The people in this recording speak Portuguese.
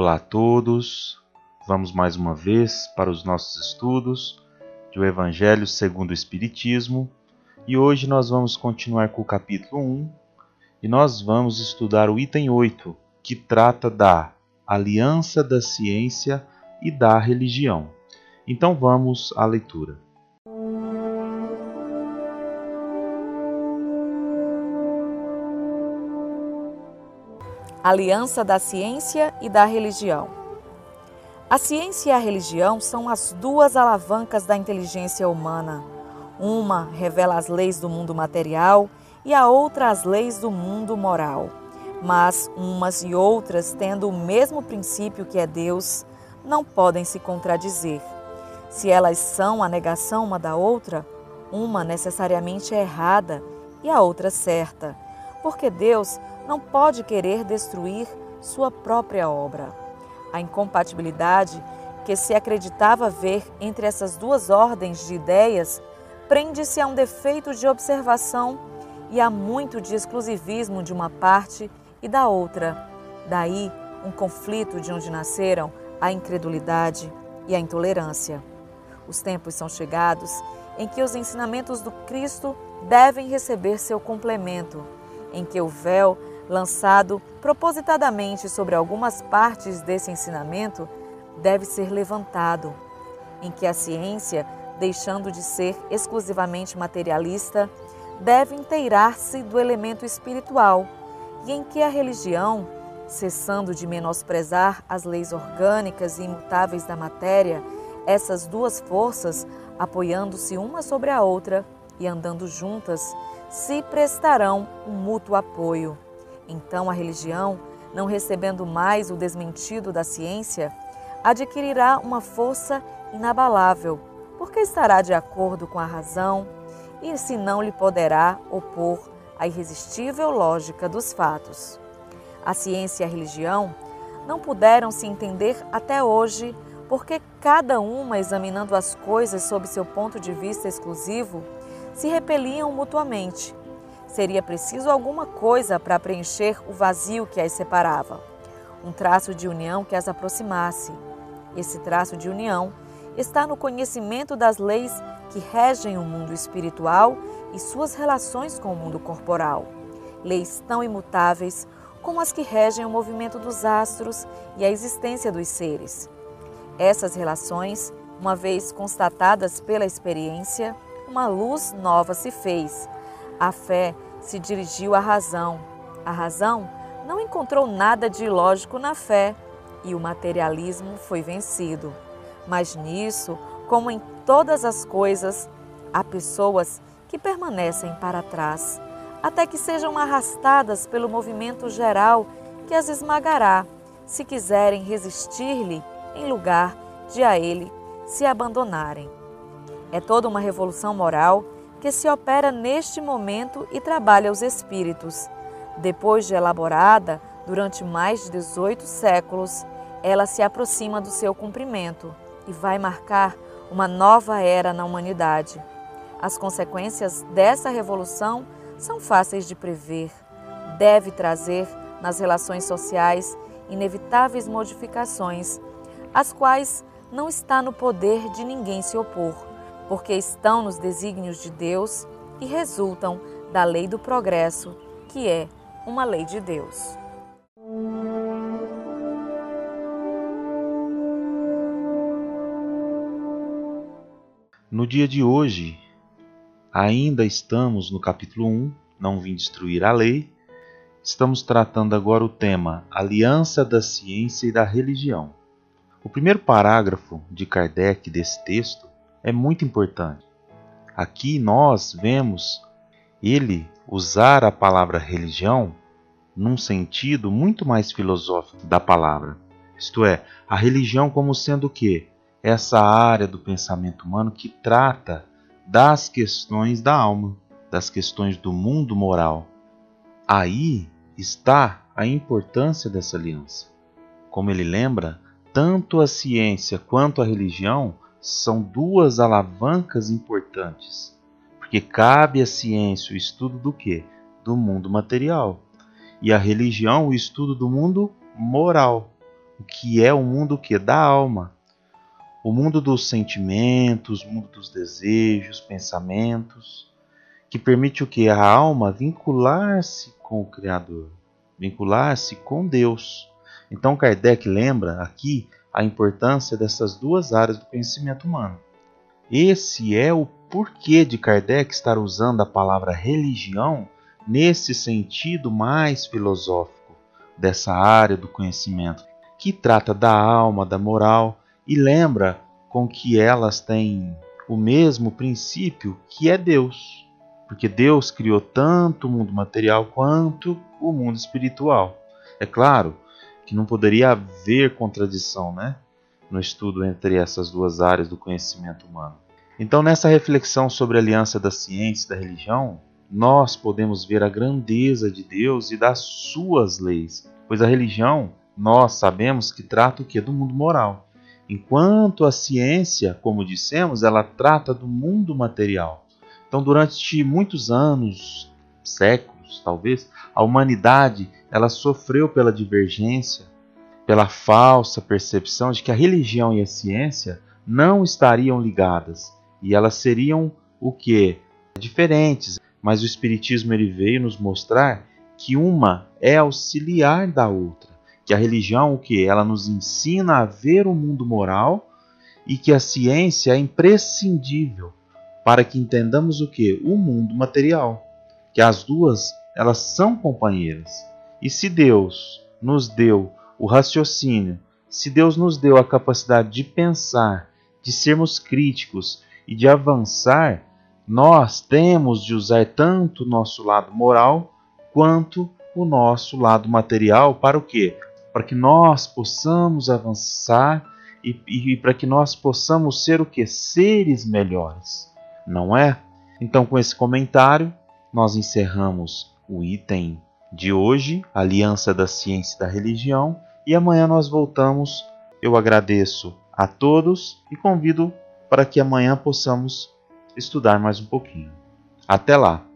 Olá a todos, vamos mais uma vez para os nossos estudos do Evangelho segundo o Espiritismo e hoje nós vamos continuar com o capítulo 1 e nós vamos estudar o item 8 que trata da aliança da ciência e da religião. Então vamos à leitura. Aliança da ciência e da religião. A ciência e a religião são as duas alavancas da inteligência humana. Uma revela as leis do mundo material e a outra as leis do mundo moral. Mas umas e outras, tendo o mesmo princípio que é Deus, não podem se contradizer. Se elas são a negação uma da outra, uma necessariamente é errada e a outra certa, porque Deus não pode querer destruir sua própria obra. A incompatibilidade que se acreditava ver entre essas duas ordens de ideias prende-se a um defeito de observação e a muito de exclusivismo de uma parte e da outra. Daí, um conflito de onde nasceram a incredulidade e a intolerância. Os tempos são chegados em que os ensinamentos do Cristo devem receber seu complemento, em que o véu lançado propositadamente sobre algumas partes desse ensinamento, deve ser levantado, em que a ciência, deixando de ser exclusivamente materialista, deve inteirar-se do elemento espiritual, e em que a religião, cessando de menosprezar as leis orgânicas e imutáveis da matéria, essas duas forças, apoiando-se uma sobre a outra e andando juntas, se prestarão um mútuo apoio. Então a religião, não recebendo mais o desmentido da ciência, adquirirá uma força inabalável, porque estará de acordo com a razão e se não lhe poderá opor a irresistível lógica dos fatos. A ciência e a religião não puderam se entender até hoje, porque cada uma, examinando as coisas sob seu ponto de vista exclusivo, se repeliam mutuamente seria preciso alguma coisa para preencher o vazio que as separava, um traço de união que as aproximasse. Esse traço de união está no conhecimento das leis que regem o mundo espiritual e suas relações com o mundo corporal. Leis tão imutáveis como as que regem o movimento dos astros e a existência dos seres. Essas relações, uma vez constatadas pela experiência, uma luz nova se fez. A fé se dirigiu à razão. A razão não encontrou nada de ilógico na fé e o materialismo foi vencido. Mas nisso, como em todas as coisas, há pessoas que permanecem para trás, até que sejam arrastadas pelo movimento geral que as esmagará, se quiserem resistir-lhe em lugar de a ele se abandonarem. É toda uma revolução moral que se opera neste momento e trabalha os espíritos. Depois de elaborada, durante mais de 18 séculos, ela se aproxima do seu cumprimento e vai marcar uma nova era na humanidade. As consequências dessa revolução são fáceis de prever. Deve trazer nas relações sociais inevitáveis modificações, às quais não está no poder de ninguém se opor porque estão nos desígnios de Deus e resultam da lei do progresso, que é uma lei de Deus. No dia de hoje, ainda estamos no capítulo 1, Não Vim Destruir a Lei. Estamos tratando agora o tema Aliança da Ciência e da Religião. O primeiro parágrafo de Kardec desse texto é muito importante. Aqui nós vemos ele usar a palavra religião num sentido muito mais filosófico da palavra. Isto é, a religião como sendo o quê? Essa área do pensamento humano que trata das questões da alma, das questões do mundo moral. Aí está a importância dessa aliança. Como ele lembra, tanto a ciência quanto a religião são duas alavancas importantes, porque cabe à ciência o estudo do que? Do mundo material, e à religião o estudo do mundo moral, o que é o mundo que da alma, o mundo dos sentimentos, o mundo dos desejos, pensamentos, que permite o que a alma vincular-se com o Criador, vincular-se com Deus. Então Kardec lembra aqui a importância dessas duas áreas do conhecimento humano. Esse é o porquê de Kardec estar usando a palavra religião nesse sentido mais filosófico dessa área do conhecimento, que trata da alma, da moral e lembra com que elas têm o mesmo princípio que é Deus. Porque Deus criou tanto o mundo material quanto o mundo espiritual. É claro que não poderia haver contradição né, no estudo entre essas duas áreas do conhecimento humano. Então, nessa reflexão sobre a aliança da ciência e da religião, nós podemos ver a grandeza de Deus e das suas leis, pois a religião, nós sabemos que trata o que do mundo moral, enquanto a ciência, como dissemos, ela trata do mundo material. Então, durante muitos anos, séculos, talvez, a humanidade ela sofreu pela divergência, pela falsa percepção de que a religião e a ciência não estariam ligadas e elas seriam o que? Diferentes. Mas o Espiritismo ele veio nos mostrar que uma é auxiliar da outra. Que a religião, o que? Ela nos ensina a ver o mundo moral e que a ciência é imprescindível para que entendamos o que? O mundo material. Que as duas, elas são companheiras. E se Deus nos deu o raciocínio, se Deus nos deu a capacidade de pensar, de sermos críticos, e de avançar, nós temos de usar tanto o nosso lado moral quanto o nosso lado material para o quê? Para que nós possamos avançar e, e, e para que nós possamos ser o que? Seres melhores, não é? Então, com esse comentário, nós encerramos o item de hoje, Aliança da Ciência e da Religião, e amanhã nós voltamos. Eu agradeço a todos e convido para que amanhã possamos estudar mais um pouquinho. Até lá!